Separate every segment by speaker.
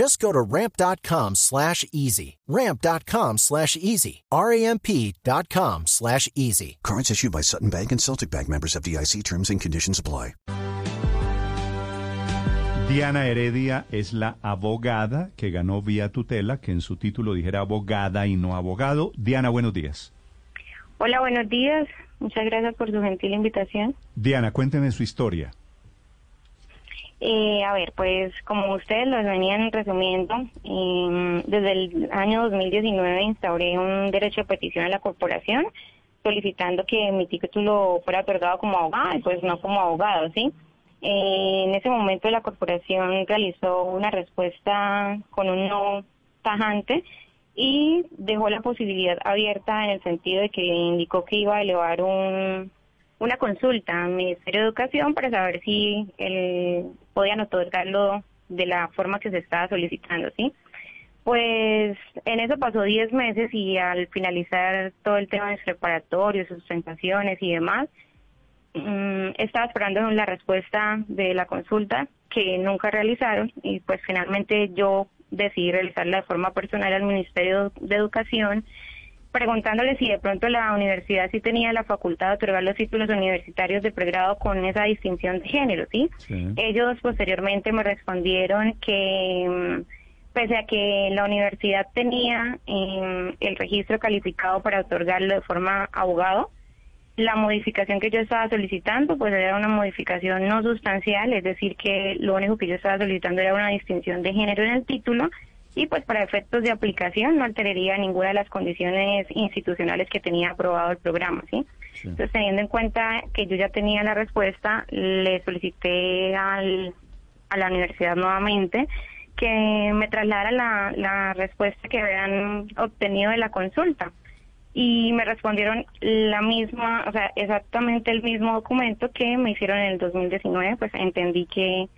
Speaker 1: Just go to ramp.com slash easy. Ramp.com slash easy. R-A-M-P.com slash easy.
Speaker 2: Cards issued by Sutton Bank and Celtic Bank members of DIC terms and conditions apply.
Speaker 3: Diana Heredia es la abogada que ganó vía tutela, que en su título dijera abogada y no abogado. Diana, buenos días.
Speaker 4: Hola, buenos días. Muchas gracias por su gentil invitación.
Speaker 3: Diana, cuénteme su historia.
Speaker 4: Eh, a ver, pues como ustedes lo venían resumiendo, eh, desde el año 2019 instauré un derecho de petición a la corporación solicitando que mi título fuera otorgado como abogada y pues no como abogado, ¿sí? Eh, en ese momento la corporación realizó una respuesta con un no tajante y dejó la posibilidad abierta en el sentido de que indicó que iba a elevar un una consulta al Ministerio de Educación para saber si el, podían otorgarlo de la forma que se estaba solicitando, ¿sí? Pues en eso pasó 10 meses y al finalizar todo el tema de preparatorios, sustentaciones y demás, mmm, estaba esperando la respuesta de la consulta que nunca realizaron y pues finalmente yo decidí realizarla de forma personal al Ministerio de Educación preguntándole si de pronto la universidad sí tenía la facultad de otorgar los títulos universitarios de pregrado con esa distinción de género, ¿sí? Ellos posteriormente me respondieron que mm, pese a que la universidad tenía eh, el registro calificado para otorgarlo de forma abogado, la modificación que yo estaba solicitando pues era una modificación no sustancial, es decir, que lo único que yo estaba solicitando era una distinción de género en el título y pues para efectos de aplicación no alteraría ninguna de las condiciones institucionales que tenía aprobado el programa, ¿sí? Entonces, teniendo en cuenta que yo ya tenía la respuesta, le solicité al, a la universidad nuevamente que me trasladara la, la respuesta que habían obtenido de la consulta. Y me respondieron la misma, o sea, exactamente el mismo documento que me hicieron en el 2019, pues entendí que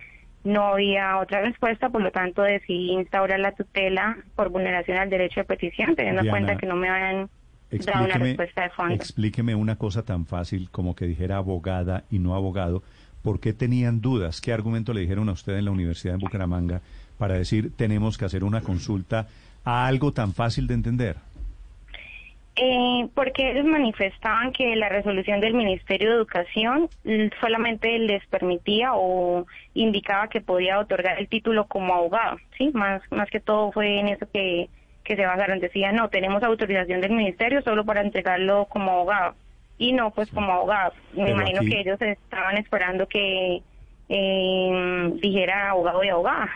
Speaker 4: no había otra respuesta, por lo tanto decidí instaurar la tutela por vulneración al derecho de petición, teniendo en cuenta que no me habían dado una respuesta de fondo.
Speaker 3: Explíqueme una cosa tan fácil como que dijera abogada y no abogado. ¿Por qué tenían dudas? ¿Qué argumento le dijeron a usted en la Universidad de Bucaramanga para decir tenemos que hacer una consulta a algo tan fácil de entender?
Speaker 4: Eh, porque ellos manifestaban que la resolución del Ministerio de Educación solamente les permitía o indicaba que podía otorgar el título como abogado, sí, más más que todo fue en eso que que se basaron. Decía no, tenemos autorización del Ministerio solo para entregarlo como abogado y no pues como abogado. Me imagino que ellos estaban esperando que eh, dijera abogado y abogada.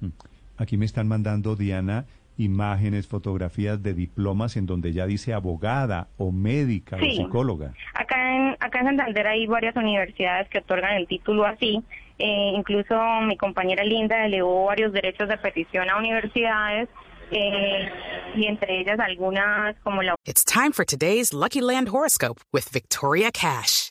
Speaker 3: Mm. Aquí me están mandando Diana imágenes, fotografías de diplomas en donde ya dice abogada o médica o psicóloga.
Speaker 4: Acá en, acá en Santander hay varias universidades que otorgan el título así. Eh, incluso mi compañera Linda elevó varios derechos de petición a universidades eh, y entre ellas algunas como la...
Speaker 5: It's time for today's Lucky Land horoscope with Victoria Cash.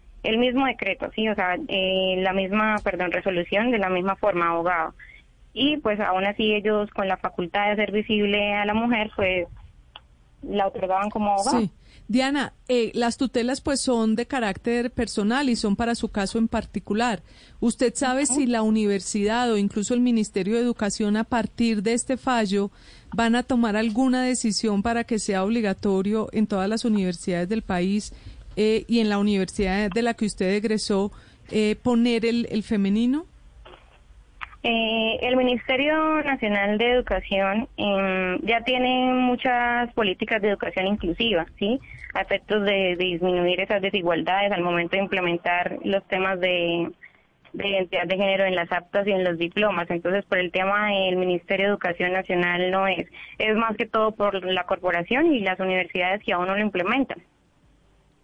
Speaker 4: el mismo decreto, sí, o sea, eh, la misma, perdón, resolución de la misma forma, abogado. y pues aún así ellos con la facultad de hacer visible a la mujer pues la otorgaban como abogada.
Speaker 6: Sí. Diana, eh, las tutelas pues son de carácter personal y son para su caso en particular. ¿Usted sabe si la universidad o incluso el Ministerio de Educación a partir de este fallo van a tomar alguna decisión para que sea obligatorio en todas las universidades del país eh, y en la universidad de la que usted egresó eh, poner el, el femenino?
Speaker 4: Eh, el Ministerio Nacional de Educación em, ya tiene muchas políticas de educación inclusiva, ¿sí? A efectos de, disminuir esas desigualdades al momento de implementar los temas de, de identidad de género en las aptas y en los diplomas. Entonces, por el tema del Ministerio de Educación Nacional no es. Es más que todo por la corporación y las universidades que aún no lo implementan.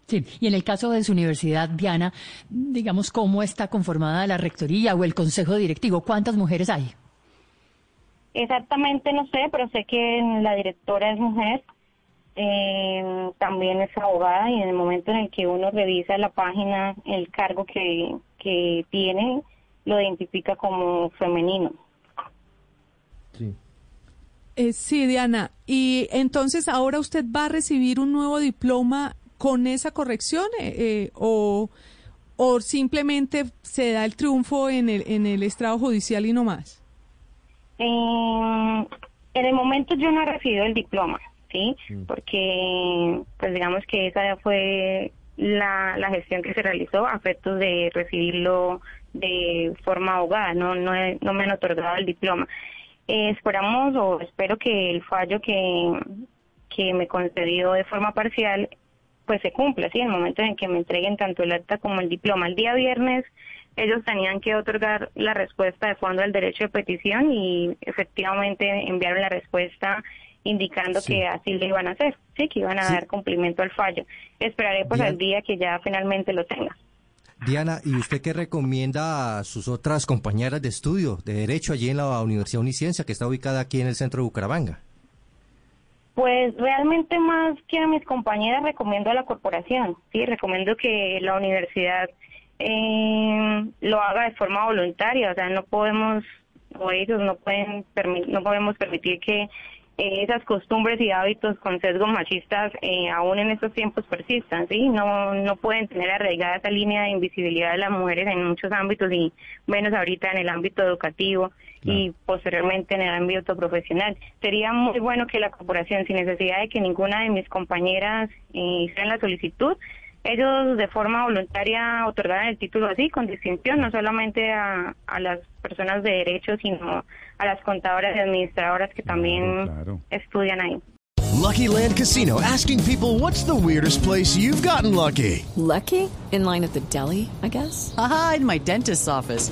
Speaker 7: Sí, y en el caso de su universidad, Diana, digamos, ¿cómo está conformada la rectoría o el consejo directivo? ¿Cuántas mujeres hay?
Speaker 4: Exactamente no sé, pero sé que la directora es mujer, eh, también es abogada y en el momento en el que uno revisa la página, el cargo que, que tiene lo identifica como femenino.
Speaker 6: Sí. Eh, sí, Diana. Y entonces ahora usted va a recibir un nuevo diploma con esa corrección eh, eh, o, o simplemente se da el triunfo en el, en el estrado judicial y no más?
Speaker 4: en el momento yo no he recibido el diploma, ¿sí? Mm. Porque, pues digamos que esa fue la, la gestión que se realizó a efectos de recibirlo de forma abogada, no, no, no me han otorgado el diploma. Eh, esperamos o espero que el fallo que, que me concedió de forma parcial pues se cumple, ¿sí? En el momento en que me entreguen tanto el acta como el diploma. El día viernes ellos tenían que otorgar la respuesta de fondo al derecho de petición y efectivamente enviaron la respuesta indicando que así lo iban a hacer, sí, que iban a dar cumplimiento al fallo. Esperaré pues al día que ya finalmente lo tenga.
Speaker 8: Diana, ¿y usted qué recomienda a sus otras compañeras de estudio de Derecho allí en la Universidad Uniciencia, que está ubicada aquí en el centro de Bucaramanga?
Speaker 4: Pues realmente más que a mis compañeras recomiendo a la corporación, sí, recomiendo que la universidad eh, lo haga de forma voluntaria, o sea, no podemos o ellos no pueden no podemos permitir que eh, esas costumbres y hábitos con sesgos machistas eh, aún en estos tiempos persistan, ¿sí? No, no pueden tener arraigada esa línea de invisibilidad de las mujeres en muchos ámbitos y menos ahorita en el ámbito educativo y posteriormente en el ámbito profesional. Sería muy bueno que la corporación, sin necesidad de que ninguna de mis compañeras eh, hicieran la solicitud, ellos de forma voluntaria otorgaran el título así, con distinción, no solamente a, a las personas de derecho, sino a las contadoras y administradoras que también claro. estudian ahí.
Speaker 9: Lucky Land Casino, asking people what's the weirdest place you've gotten lucky.
Speaker 10: Lucky? In line at the deli, I guess.
Speaker 11: Aha, in my dentist's office.